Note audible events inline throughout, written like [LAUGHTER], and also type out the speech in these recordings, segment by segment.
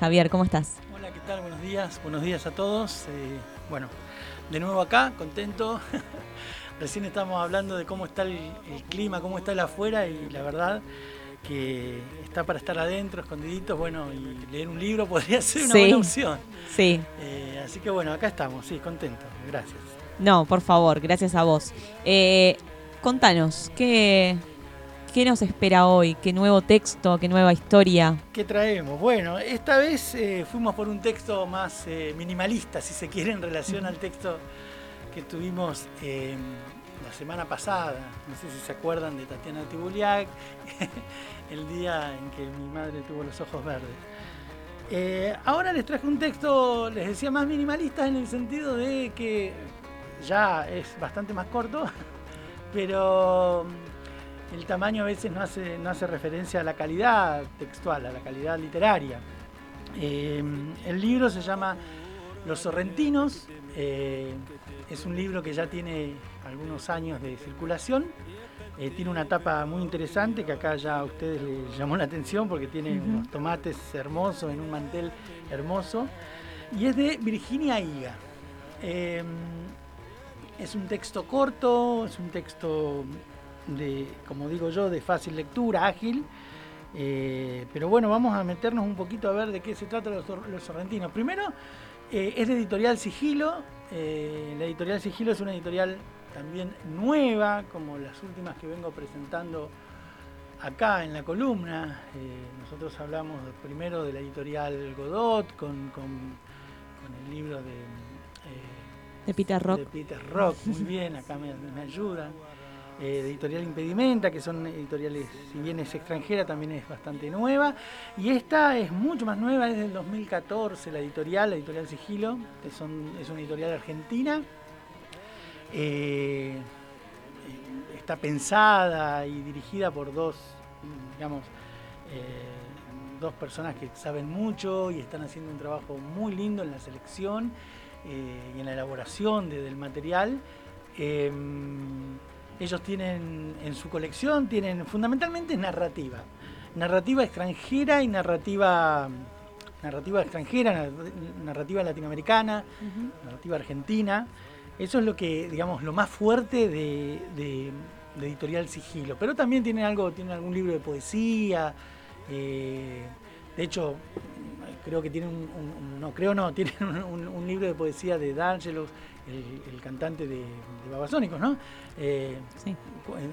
Javier, ¿cómo estás? Hola, ¿qué tal? Buenos días, buenos días a todos. Eh, bueno, de nuevo acá, contento. [LAUGHS] Recién estamos hablando de cómo está el, clima, cómo está el afuera y la verdad que está para estar adentro, escondiditos, bueno, y leer un libro [LAUGHS] podría ser una buena opción. Sí. Eh, así que bueno, acá estamos, sí, contento. Gracias. No, por favor, gracias a vos. Eh, contanos, ¿qué, ¿qué nos espera hoy? ¿Qué nuevo texto? ¿Qué nueva historia? ¿Qué traemos? Bueno, esta vez eh, fuimos por un texto más minimalista, si se quiere, en relación al texto que tuvimos la semana pasada. No sé si se acuerdan de Tatiana Tibuliak, [LAUGHS] el día en que mi madre tuvo los ojos verdes. Eh, ahora les traje un texto, les decía, más minimalista en el sentido de que ya es bastante más corto, [LAUGHS] pero el tamaño a veces no hace, no hace referencia a la calidad textual, a la calidad literaria. Eh, el libro se llama Los Sorrentinos, eh, es un libro que ya tiene algunos años de circulación eh, tiene una tapa muy interesante que acá ya a ustedes les llamó la atención porque tiene unos tomates hermosos en un mantel hermoso. Y es de Virginia Higa. Es un texto corto, es un texto de, como digo yo, de fácil lectura, ágil. Eh, pero bueno, vamos a meternos un poquito a ver de qué se trata los, los sorrentinos. Primero, eh, es de editorial Sigilo. la editorial Sigilo es una editorial también nueva, como las últimas que vengo presentando acá en la columna. Eh, nosotros hablamos primero de la editorial Godot con, el libro de, eh, de Peter Rock. De Peter Rock, muy bien, acá me, ayudan. Eh, de editorial Impedimenta, que son editoriales, si bien es extranjera, también es bastante nueva. Y esta es mucho más nueva, es del 2014, la editorial, la editorial Sigilo, que es una editorial argentina eh, está pensada y dirigida por dos, digamos, eh, dos personas que saben mucho y están haciendo un trabajo muy lindo en la selección y en la elaboración del material. Ellos tienen en su colección, tienen fundamentalmente narrativa, narrativa extranjera y narrativa narrativa extranjera, narrativa latinoamericana, narrativa argentina. Eso es lo que, digamos, lo más fuerte de, Editorial Sigilo. Pero también tiene algo, tiene algún libro de poesía. Eh, de hecho, creo que tiene un, no creo no, [LAUGHS] tiene un, libro de poesía de D'Angelo, el, cantante de, Babasónicos, ¿no? Eh, sí.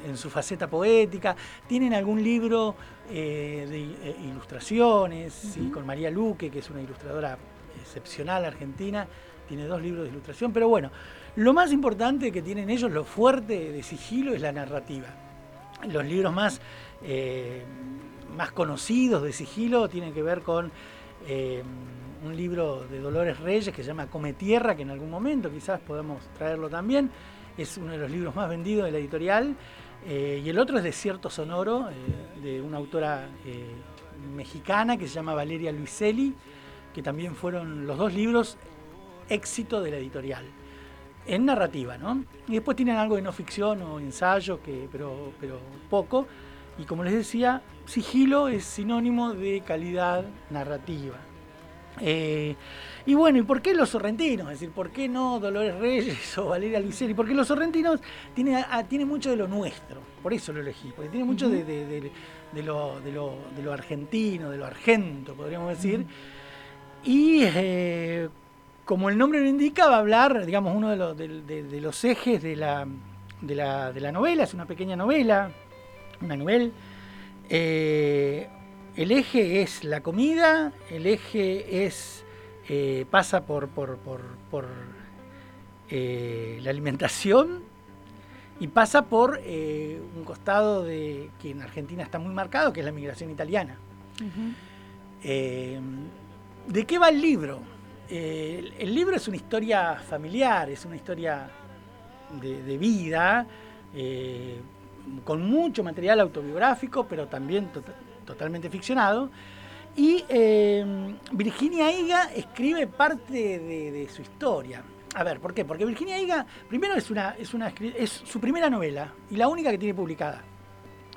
en, su faceta poética. Tienen algún libro eh, de ilustraciones, con María Luque, que es una ilustradora excepcional argentina. Tiene dos libros de ilustración, pero bueno, lo más importante que tienen ellos, lo fuerte de sigilo, es la narrativa. Los libros más, eh, más conocidos de sigilo tienen que ver con eh, un libro de Dolores Reyes que se llama Come Tierra, que en algún momento quizás podamos traerlo también. Es uno de los libros más vendidos de la editorial. Eh, y el otro es Desierto Sonoro, de una autora mexicana que se llama Valeria Luiselli, que también fueron los dos libros éxito de la editorial en narrativa, ¿no? Y después tienen algo de no ficción o ensayo, que, pero, pero poco. Y como les decía, sigilo es sinónimo de calidad narrativa. Eh, y bueno, ¿y por qué los sorrentinos? Es decir, ¿por qué no Dolores Reyes [LAUGHS] o Valeria Luiseri? Porque los sorrentinos tienen, tiene mucho de lo nuestro, por eso lo elegí, porque tiene mucho de, lo, de, lo, argentino, de lo argento, podríamos decir. Y eh, como el nombre lo indica, va a hablar, digamos, uno de los, de, los ejes de la, la, novela, es una pequeña novela, una novela. Eh, el eje es la comida, el eje es eh, pasa por, por, eh, la alimentación y pasa por un costado de que en Argentina está muy marcado, que es la migración italiana. ¿De qué va el libro? Eh, el libro es una historia familiar, es una historia de, vida, eh, con mucho material autobiográfico, pero también tota-, totalmente ficcionado. Y eh, Virginia Higa escribe parte de, su historia. A ver, ¿por qué? Porque Virginia Higa, primero es, una, es, una, es su primera novela y la única que tiene publicada.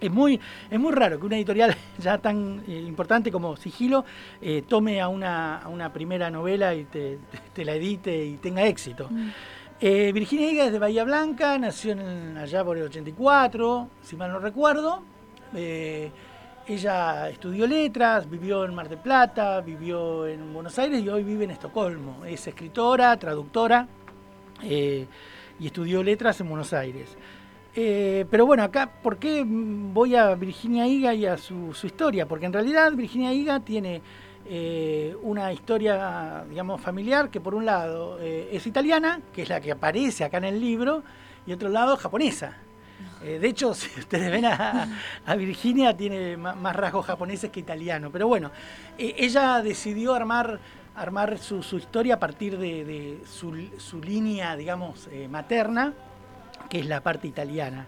Es muy, es muy raro que una editorial [LAUGHS] ya tan eh, importante como Sigilo eh, tome a una, a una, primera novela y te, la edite y tenga éxito. Mm. Eh, Virginia Higa es de Bahía Blanca, nació en, allá por el 84, si mal no recuerdo. ella estudió letras, vivió en Mar del Plata, vivió en Buenos Aires y hoy vive en Estocolmo. Es escritora, traductora y estudió letras en Buenos Aires. Eh, pero bueno, acá, ¿por qué voy a Virginia Higa y a su, historia? Porque en realidad Virginia Higa tiene eh, una historia, digamos, familiar que por un lado eh, es italiana, que es la que aparece acá en el libro, y otro lado japonesa. de hecho, [LAUGHS] si ustedes ven a, Virginia, tiene más, rasgos japoneses que italianos. Pero bueno, ella decidió armar, armar su, historia a partir de, su, su, línea, digamos, materna que es la parte italiana.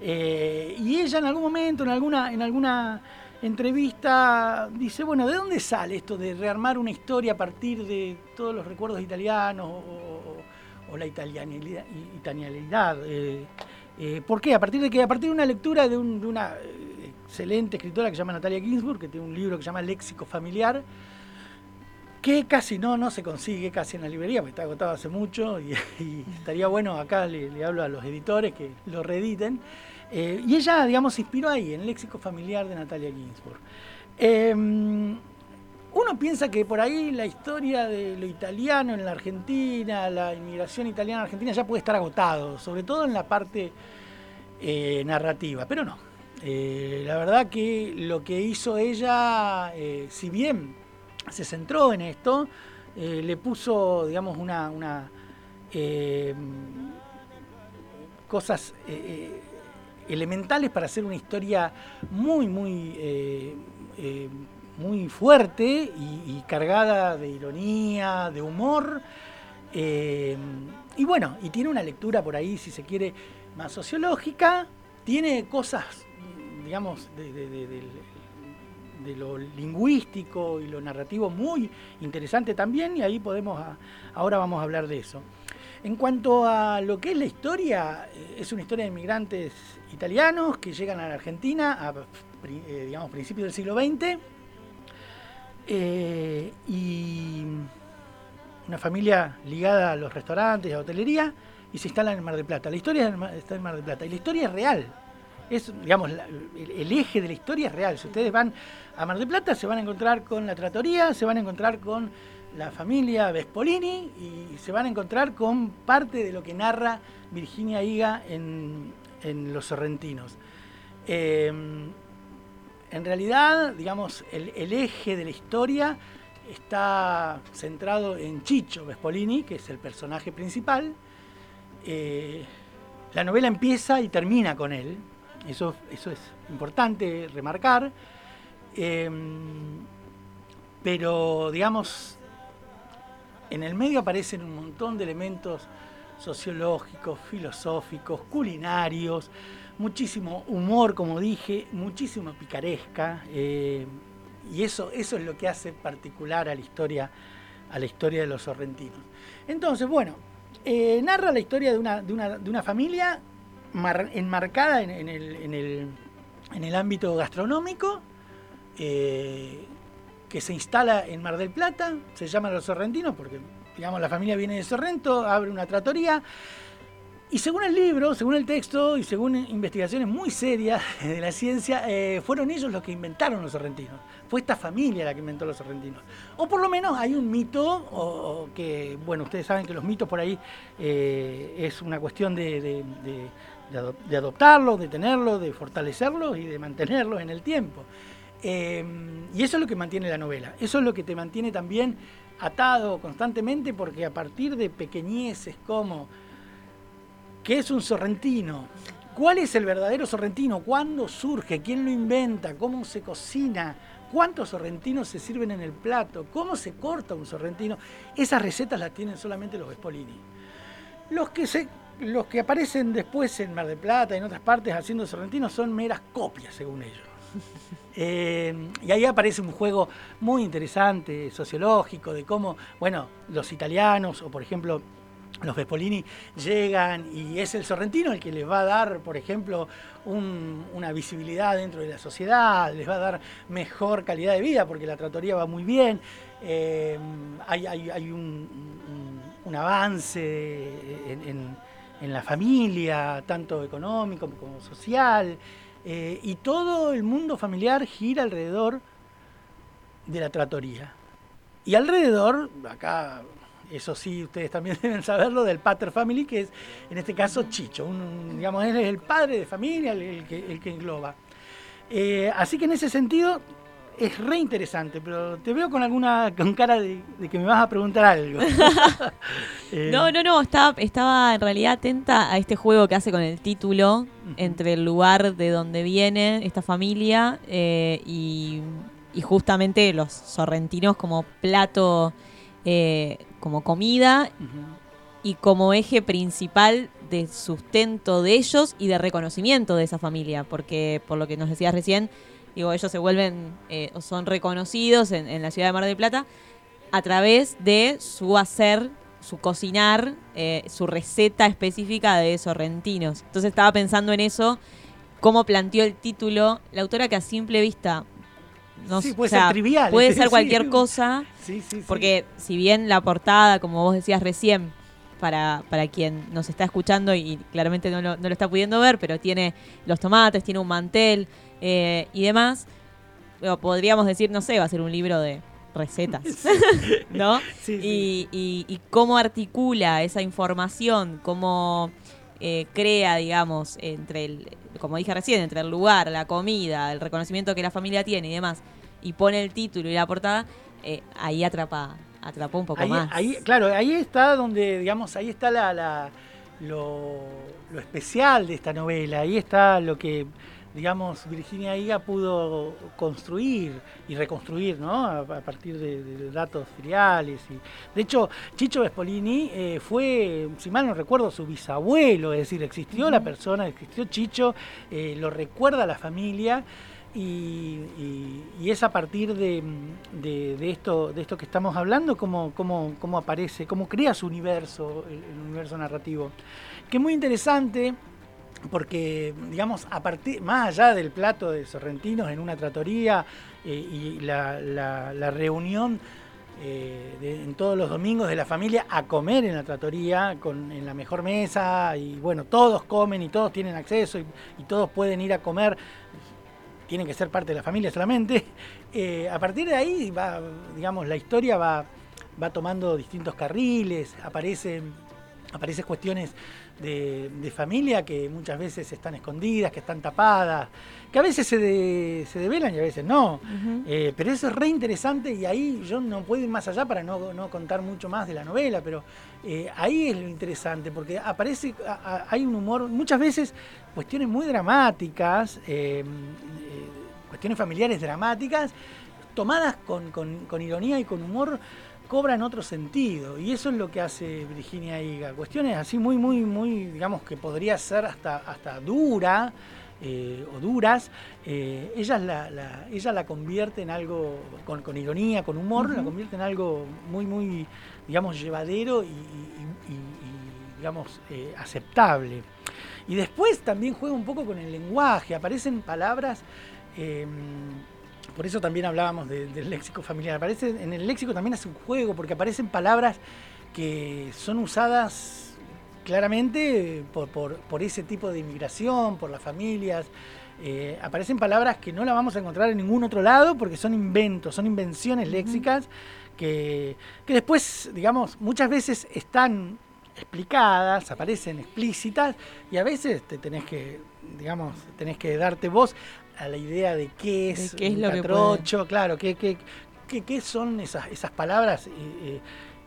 Eh, y ella en algún momento, en alguna, en alguna entrevista, dice, bueno, ¿de dónde sale esto de rearmar una historia a partir de todos los recuerdos italianos o, la italianidad? eh, eh, ¿Por qué? A partir de que a partir de una lectura de, una excelente escritora que se llama Natalia Ginsburg, que tiene un libro que se llama Léxico Familiar, que casi no, no se consigue casi en la librería, porque está agotado hace mucho y, [LAUGHS] estaría bueno, acá le, hablo a los editores que lo reediten. Eh, y ella, digamos, se inspiró ahí, en el léxico familiar de Natalia Ginsburg. Em, uno piensa que por ahí la historia de lo italiano en la Argentina, la inmigración italiana en Argentina ya puede estar agotado, sobre todo en la parte eh, narrativa, pero no. Eh, la verdad que lo que hizo ella, si bien se centró en esto, le puso, digamos, una, eh, cosas elementales para hacer una historia muy, muy, muy fuerte y, cargada de ironía, de humor. y bueno, y tiene una lectura por ahí, si se quiere, más sociológica, tiene cosas, digamos, de, de lo lingüístico y lo narrativo muy interesante también y ahí podemos, ahora vamos a hablar de eso. En cuanto a lo que es la historia, eh, es una historia de inmigrantes italianos que llegan a la Argentina a eh, digamos, principios del siglo XX eh, y una familia ligada a los restaurantes, a la hotelería y se instalan en Mar del Plata. La historia está en Mar del Plata y la historia es real es, digamos, el, eje de la historia es real. Si ustedes van a Mar del Plata, se van a encontrar con la tratoría, se van a encontrar con la familia Vespolini y se van a encontrar con parte de lo que narra Virginia Higa en, Los Sorrentinos. Eh, en realidad, digamos, el, eje de la historia está centrado en Chicho Vespolini, que es el personaje principal. Eh, la novela empieza y termina con él, eso, eso es importante remarcar. Em, pero, digamos, en el medio aparecen un montón de elementos sociológicos, filosóficos, culinarios, muchísimo humor, como dije, muchísima picaresca, eh, y eso, eso es lo que hace particular a la historia, a la historia de los sorrentinos. Entonces, bueno, eh, narra la historia de una, de una, de una familia enmarcada en, el, ámbito gastronómico, eh, que se instala en Mar del Plata, se llama Los Sorrentinos, porque digamos la familia viene de Sorrento, abre una tratoría. Y según el libro, según el texto y según investigaciones muy serias [LAUGHS] de la ciencia, eh, fueron ellos los que inventaron los sorrentinos. Fue esta familia la que inventó los sorrentinos. O por lo menos hay un mito, que, bueno, ustedes saben que los mitos por ahí eh, es una cuestión de, adoptarlos, de tenerlos, de fortalecerlos y de mantenerlos en el tiempo. Eh, y eso es lo que mantiene la novela, eso es lo que te mantiene también atado constantemente porque a partir de pequeñeces como ¿qué es un sorrentino? ¿Cuál es el verdadero sorrentino? ¿Cuándo surge? ¿Quién lo inventa? ¿Cómo se cocina? ¿Cuántos sorrentinos se sirven en el plato? ¿Cómo se corta un sorrentino? Esas recetas las tienen solamente los Vespolini. Los que se los que aparecen después en Mar del Plata y en otras partes haciendo sorrentinos son meras copias, según ellos. [LAUGHS] Eh, y ahí aparece un juego muy interesante, sociológico, de cómo, bueno, los italianos, o por ejemplo, los Vespolini llegan y es el sorrentino el que les va a dar, por ejemplo, una visibilidad dentro de la sociedad, les va a dar mejor calidad de vida porque la tratoría va muy bien, eh, hay, un, avance en, la familia, tanto económico como social, eh, y todo el mundo familiar gira alrededor de la tratoría. Y alrededor, acá eso sí, ustedes también [LAUGHS] deben saberlo, del Pater Family, que es en este caso Chicho, un, digamos, él es el padre de familia, el, que, el que, engloba. Eh, así que en ese sentido es re interesante, pero te veo con alguna con cara de, que me vas a preguntar algo. [LAUGHS] [LAUGHS] Eh, no, no, no, estaba, estaba en realidad atenta a este juego que hace con el título, entre el lugar de donde viene esta familia eh, y, y, justamente los sorrentinos como plato eh, como comida y como eje principal de sustento de ellos y de reconocimiento de esa familia, porque por lo que nos decías recién, digo, ellos se vuelven eh, o son reconocidos en, la ciudad de Mar del Plata a través de su hacer, su cocinar, eh, su receta específica de sorrentinos. Entonces estaba pensando en eso, cómo planteó el título, la autora que a simple vista sí, puede ser trivial. Puede [LAUGHS] ser cualquier cosa. [LAUGHS] porque si bien la portada, como vos decías recién, para, para quien nos está escuchando y claramente no lo, no lo está pudiendo ver, pero tiene los tomates, tiene un mantel eh, y demás, podríamos decir, no sé, va a ser un libro de recetas, [LAUGHS] [LAUGHS] ¿no? [LAUGHS] Y, y, cómo articula esa información, cómo eh, crea, digamos, entre el, como dije recién, entre el lugar, la comida, el reconocimiento que la familia tiene y demás, y pone el título y la portada, eh, ahí atrapa, atrapó un poco más. Ahí, claro, ahí está donde, digamos, ahí está la, lo, lo especial de esta novela, ahí está lo que digamos, Virginia Higa pudo construir y reconstruir, ¿no? A, partir de, datos filiales. Y, de hecho, Chicho Vespolini eh, fue, si mal no recuerdo, su bisabuelo, es decir, existió la persona, existió Chicho, eh, lo recuerda la familia. Y, es a partir de, esto, de esto que estamos hablando, cómo, cómo, cómo aparece, cómo crea su universo, el, el universo narrativo. Que es muy interesante, porque, digamos, a partir, más allá del plato de sorrentinos en una tratoría eh, y la, reunión eh, en todos los domingos de la familia a comer en la tratoría, con, en la mejor mesa, y bueno, todos comen y todos tienen acceso y, todos pueden ir a comer, tienen que ser parte de la familia solamente. [LAUGHS] Eh, a partir de ahí, va, digamos, la historia va, va tomando distintos carriles, aparecen, aparecen cuestiones de, familia que muchas veces están escondidas, que están tapadas, que a veces se, se develan y a veces no. Eh, pero eso es re interesante y ahí yo no puedo ir más allá para no, no contar mucho más de la novela, pero eh, ahí es lo interesante, porque aparece, hay un humor, muchas veces cuestiones muy dramáticas, eh, cuestiones familiares dramáticas, tomadas con, con, con ironía y con humor cobran otro sentido. Y eso es lo que hace Virginia Higa. Cuestiones así muy, muy, muy, digamos que podría ser hasta, hasta dura eh, o duras, eh, ella, la, ella la convierte en algo, con, ironía, con humor, la convierte en algo muy, muy, digamos, llevadero y, digamos, eh, aceptable. Y después también juega un poco con el lenguaje, aparecen palabras por eso también hablábamos del léxico familiar. Aparece, en el léxico también hace un juego, porque aparecen palabras que son usadas claramente por, ese tipo de inmigración, por las familias. Eh, aparecen palabras que no las vamos a encontrar en ningún otro lado porque son inventos, son invenciones léxicas que, que después, digamos, muchas veces están explicadas, aparecen explícitas y a veces te tenés que, digamos, tenés que darte voz a la idea de qué es, qué es lo catrocho, claro, qué, qué, qué, son esas, esas palabras eh, eh,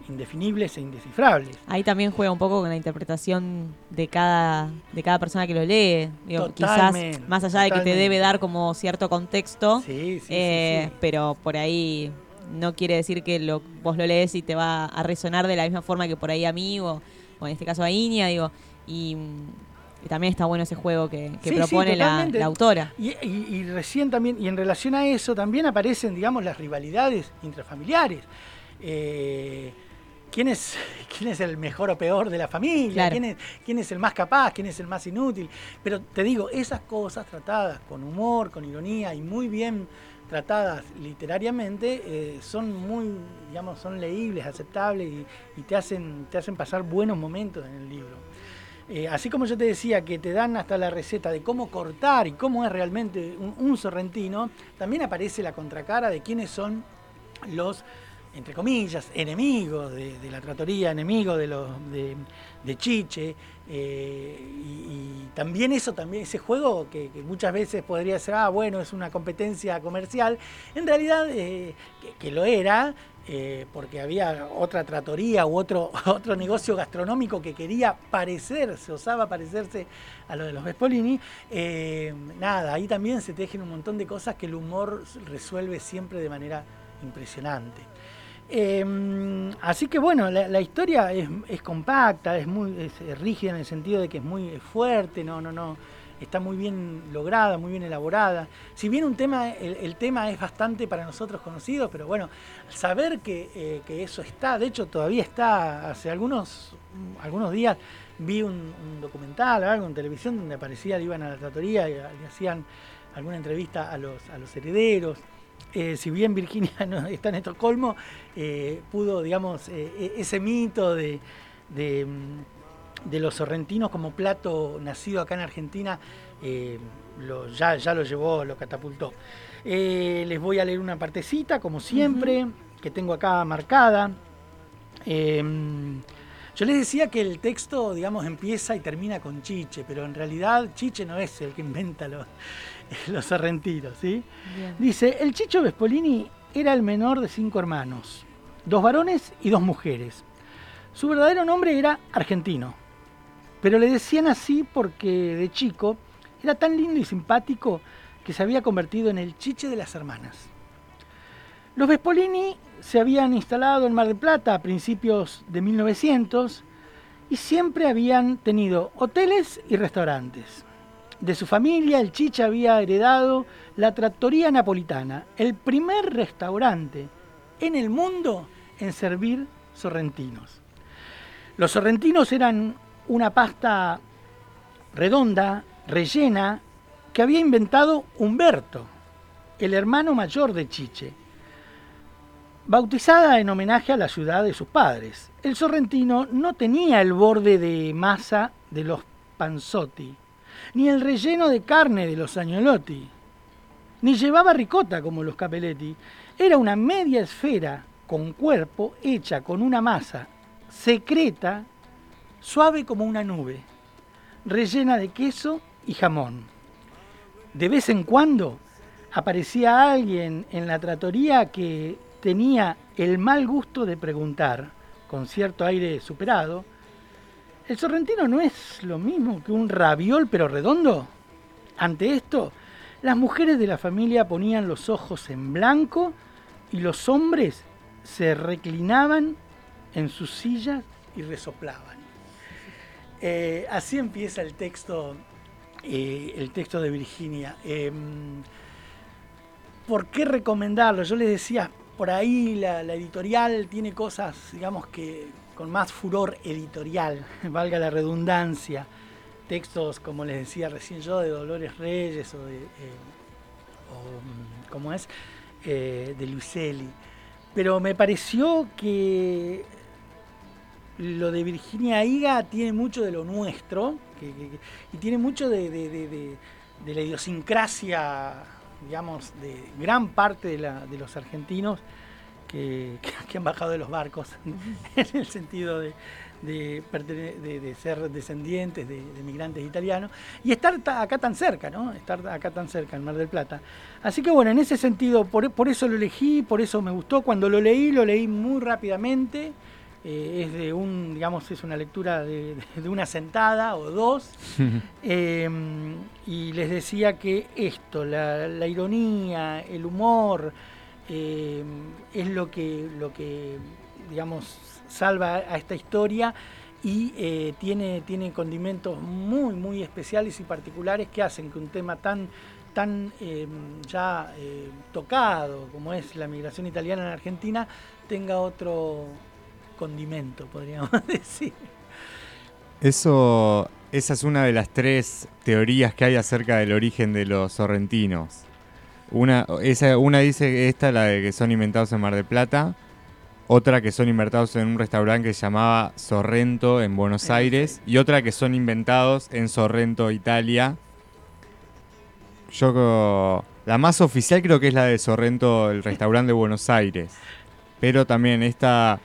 indefinibles e indescifrables. Ahí también juega un poco con la interpretación de cada, de cada persona que lo lee. quizás más allá de que te debe dar como cierto contexto, eh, pero por ahí no quiere decir que lo, vos lo lees y te va a resonar de la misma forma que por ahí a mí o, o en este caso a Iña, digo, y y también está bueno ese juego que, propone la, autora. Y, recién también, y en relación a eso, también aparecen, digamos, las rivalidades intrafamiliares. Eh, quién es, [LAUGHS] quién es el mejor o peor de la familia, quién, es, quién es el más capaz, quién es el más inútil. Pero te digo, esas cosas tratadas con humor, con ironía y muy bien tratadas literariamente eh, son muy, digamos, son leíbles, aceptables y, te, hacen, te hacen pasar buenos momentos en el libro. Eh, así como yo te decía que te dan hasta la receta de cómo cortar y cómo es realmente un sorrentino, también aparece la contracara de quiénes son los entre comillas, enemigos de, la tratoría, enemigos de, los, de, Chiche. Eh, y, también eso, también ese juego que, muchas veces podría ser, ah, bueno, es una competencia comercial, en realidad eh, que, lo era, eh, porque había otra tratoría u otro, [LAUGHS] otro negocio gastronómico que quería parecerse, osaba parecerse a lo de los Vespolini. nada, ahí también se tejen un montón de cosas que el humor resuelve siempre de manera impresionante. Em, así que bueno, la, historia es, compacta, es muy rígida en el sentido de que es muy fuerte, no, no, no, está muy bien lograda, muy bien elaborada. Si bien un tema, el, tema es bastante para nosotros conocido, pero bueno, saber que, eh, eso está, de hecho todavía está, hace algunos, algunos días vi un, documental, algo en televisión donde aparecía, iban a la tratoría y, y hacían alguna entrevista a los, a los herederos. Eh, si bien Virginia [LAUGHS] no está en Estocolmo, eh, pudo, digamos, eh, e-, ese mito de, los sorrentinos como plato nacido acá en Argentina, ya, ya lo llevó, lo catapultó. les voy a leer una partecita, como siempre, que tengo acá marcada. Yo les decía que el texto, digamos, empieza y termina con Chiche, pero en realidad Chiche no es el que inventa [LAUGHS] los, los sorrentinos, ¿sí? Dice, el Chicho Vespolini era el menor de cinco hermanos, dos varones y dos mujeres. Su verdadero nombre era argentino, pero le decían así porque de chico era tan lindo y simpático que se había convertido en el chiche de las hermanas. Los Vespolini se habían instalado en Mar del Plata a principios de 1900 y siempre habían tenido hoteles y restaurantes. De su familia, el Chicha había heredado la Trattoria Napolitana, el primer restaurante en el mundo en servir sorrentinos. Los sorrentinos eran una pasta redonda, rellena, que había inventado Humberto, el hermano mayor de Chiche. Bautizada en homenaje a la ciudad de sus padres, el sorrentino no tenía el borde de masa de los panzotti, ni el relleno de carne de los agnolotti, ni llevaba ricota como los capelletti. Era una media esfera con cuerpo hecha con una masa secreta, suave como una nube, rellena de queso y jamón. De vez en cuando aparecía alguien en la tratoría que tenía el mal gusto de preguntar, con cierto aire superado, ¿El sorrentino no es lo mismo que un raviol pero redondo? Ante esto, las mujeres de la familia ponían los ojos en blanco y los hombres se reclinaban en sus sillas y resoplaban. Eh, así empieza el texto, eh, el texto de Virginia. Em, ¿Por qué recomendarlo? Yo les decía, por ahí la editorial tiene cosas, digamos, que, con más furor editorial, [LAUGHS] valga la redundancia. Textos, como les decía recién yo, de Dolores Reyes o de, eh, ¿cómo es? Eh, de Luiselli. Pero me pareció que lo de Virginia Higa tiene mucho de lo nuestro y tiene mucho de, la idiosincrasia, digamos, de gran parte de los argentinos [LAUGHS] que, han bajado de los barcos, [LAUGHS] en el sentido de, de, ser descendientes de, migrantes italianos, y estar acá tan cerca, ¿no? Estar acá tan cerca, en Mar del Plata. Así que bueno, en ese sentido, por, por eso lo elegí, por eso me gustó. Cuando lo leí, lo leí muy rápidamente. Eh, es de un, digamos, es una lectura de, una sentada o dos. [LAUGHS] Em, y les decía que esto, la, la ironía, el humor, eh, es lo que, lo que, digamos, salva a esta historia y eh, tiene, tiene condimentos muy, muy especiales y particulares que hacen que un tema tan, tan eh, ya tocado como es la migración italiana en Argentina tenga otro condimento, podríamos [LAUGHS] decir. Eso, esa es una de las tres teorías que hay acerca del origen de los sorrentinos. Una, esa, una dice esta, la de que son inventados en Mar del Plata. Otra que son inventados en un restaurante que se llamaba Sorrento en Buenos Aires. Y otra que son inventados en Sorrento, Italia. Yo la más oficial creo que es la de Sorrento, el restaurante de Buenos Aires. Pero también esta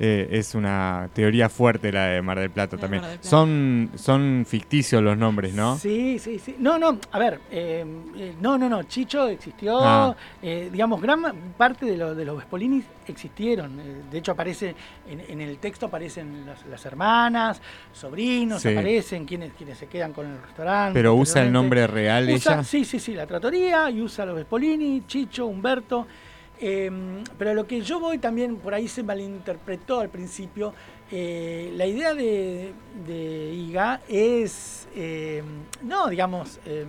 eh, es una teoría fuerte la de Mar del Plata también. Son, son ficticios los nombres, ¿no? Sí, sí, sí. No, no, a ver, eh, eh, no, no, no, Chicho existió, ah. digamos, gran parte de, lo, de los Vespolinis existieron. de hecho, aparece, en, el texto aparecen las, hermanas, sobrinos, aparecen quienes, quienes se quedan con el restaurante. Pero usa el nombre real ella. Sí, sí, sí, la tratoría, y usa los Vespolini, Chicho, Humberto. Em, pero lo que yo voy también, por ahí se malinterpretó al principio, eh, la idea de, IGA es, em, no, digamos, em,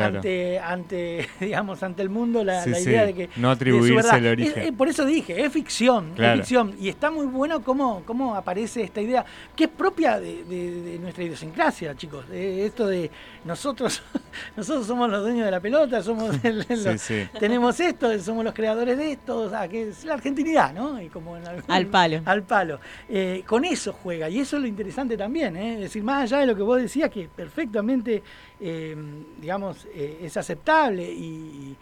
ante, ante, [LAUGHS] digamos, ante el mundo la, idea de que... No atribuirse el origen. por eso dije, es ficción, es ficción. Y está muy bueno cómo, cómo aparece esta idea, que es propia de, nuestra idiosincrasia, chicos. esto de nosotros, [LAUGHS] nosotros somos los dueños de la pelota, somos [LAUGHS] tenemos esto, somos los creadores de esto, o sea, que es la argentinidad, ¿no? Y como al palo. Al palo. Eh, con eso juega, y eso es lo interesante también, ¿eh? es decir, más allá de lo que vos decías, que perfectamente Em, digamos, eh, es aceptable y,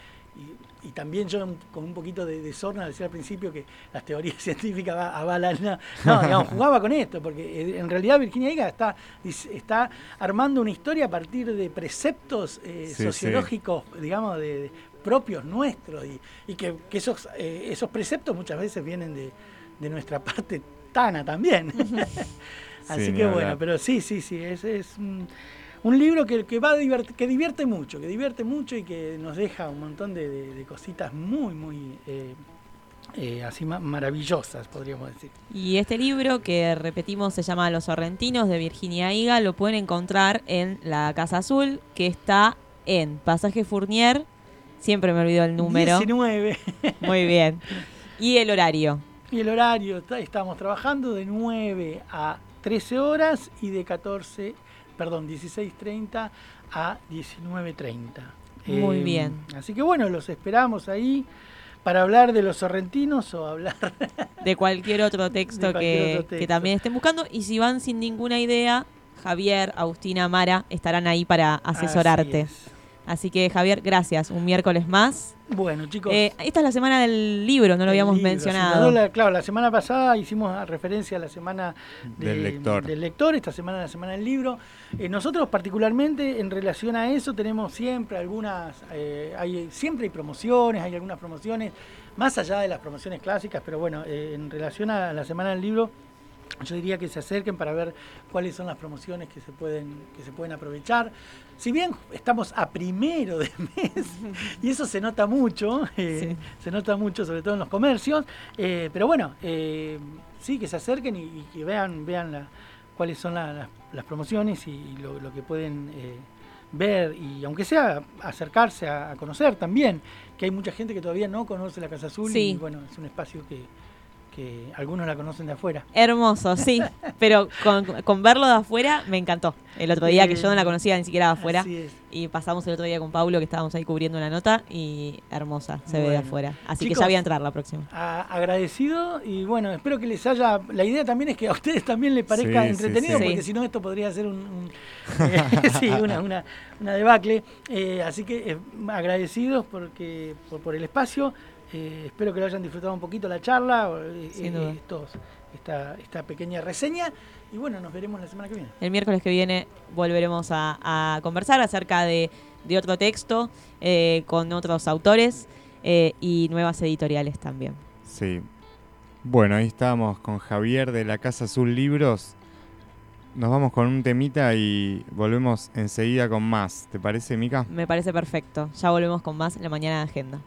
también yo con un poquito de, de sorna decía al principio que las teorías [LAUGHS] científicas avalan, no, no [LAUGHS] digamos, jugaba con esto, porque eh, en realidad Virginia Higa está, está armando una historia a partir de preceptos eh, sociológicos, digamos, de, propios nuestros y, que, esos, esos preceptos muchas veces vienen de, nuestra parte tana también. [LAUGHS] Así que bueno, pero sí, sí, sí, es, es un libro que, que, va que divierte mucho, que divierte mucho y que nos deja un montón de, cositas muy, muy eh, eh, así maravillosas, podríamos decir. Y este libro que repetimos se llama Los Sorrentinos de Virginia Higa, lo pueden encontrar en la Casa Azul, que está en Pasaje Fournier, siempre me olvido el número. 19. Muy bien. Y el horario. Y el horario, estamos trabajando de 9 a 13 horas y de 14 perdón, 16.30 a 19.30. Muy em, bien. Así que bueno, los esperamos ahí para hablar de los sorrentinos o hablar [LAUGHS] de cualquier otro texto, que, que, también estén buscando. Y si van sin ninguna idea, Javier, Agustina, Mara estarán ahí para asesorarte. Así que Javier, gracias. Un miércoles más. Bueno, chicos. Eh, esta es la semana del libro, no lo habíamos mencionado. claro, la semana pasada hicimos referencia a la semana del, lector. del, lector. esta semana la semana del libro. Eh, nosotros particularmente en relación a eso tenemos siempre algunas, eh, hay, siempre hay promociones, hay algunas promociones, más allá de las promociones clásicas, pero bueno, en relación a la semana del libro yo diría que se acerquen para ver cuáles son las promociones que se pueden, que se pueden aprovechar. Si bien estamos a primero de [LAUGHS] mes, [LAUGHS] y eso se nota mucho, eh, se nota mucho sobre todo en los comercios, eh, pero bueno, eh, sí, que se acerquen y, que vean, vean cuáles son las promociones y lo, que pueden ver, y aunque sea acercarse a, conocer también, que hay mucha gente que todavía no conoce la Casa Azul y bueno, es un espacio que que algunos la conocen de afuera. Hermoso, sí, [LAUGHS] pero con, verlo de afuera me encantó. El otro día que yo no la conocía ni siquiera de afuera y pasamos el otro día con Pablo que estábamos ahí cubriendo una nota y hermosa, se ve de afuera. Así que ya voy a entrar la próxima. agradecido y bueno, espero que les haya... La idea también es que a ustedes también les parezca entretenido porque si no esto podría ser un, [LAUGHS] sí, una, una, una, debacle. Eh, así que eh, agradecidos porque, por el espacio. Eh, espero que lo hayan disfrutado un poquito la charla, eh, eh, esta, pequeña reseña. Y bueno, nos veremos la semana que viene. El miércoles que viene volveremos a, conversar acerca de, otro texto con otros autores y nuevas editoriales también. Sí. Bueno, ahí estamos con Javier de la Casa Azul Libros. Nos vamos con un temita y volvemos enseguida con más. ¿Te parece, Mica? Me parece perfecto. Ya volvemos con más en la mañana de agenda.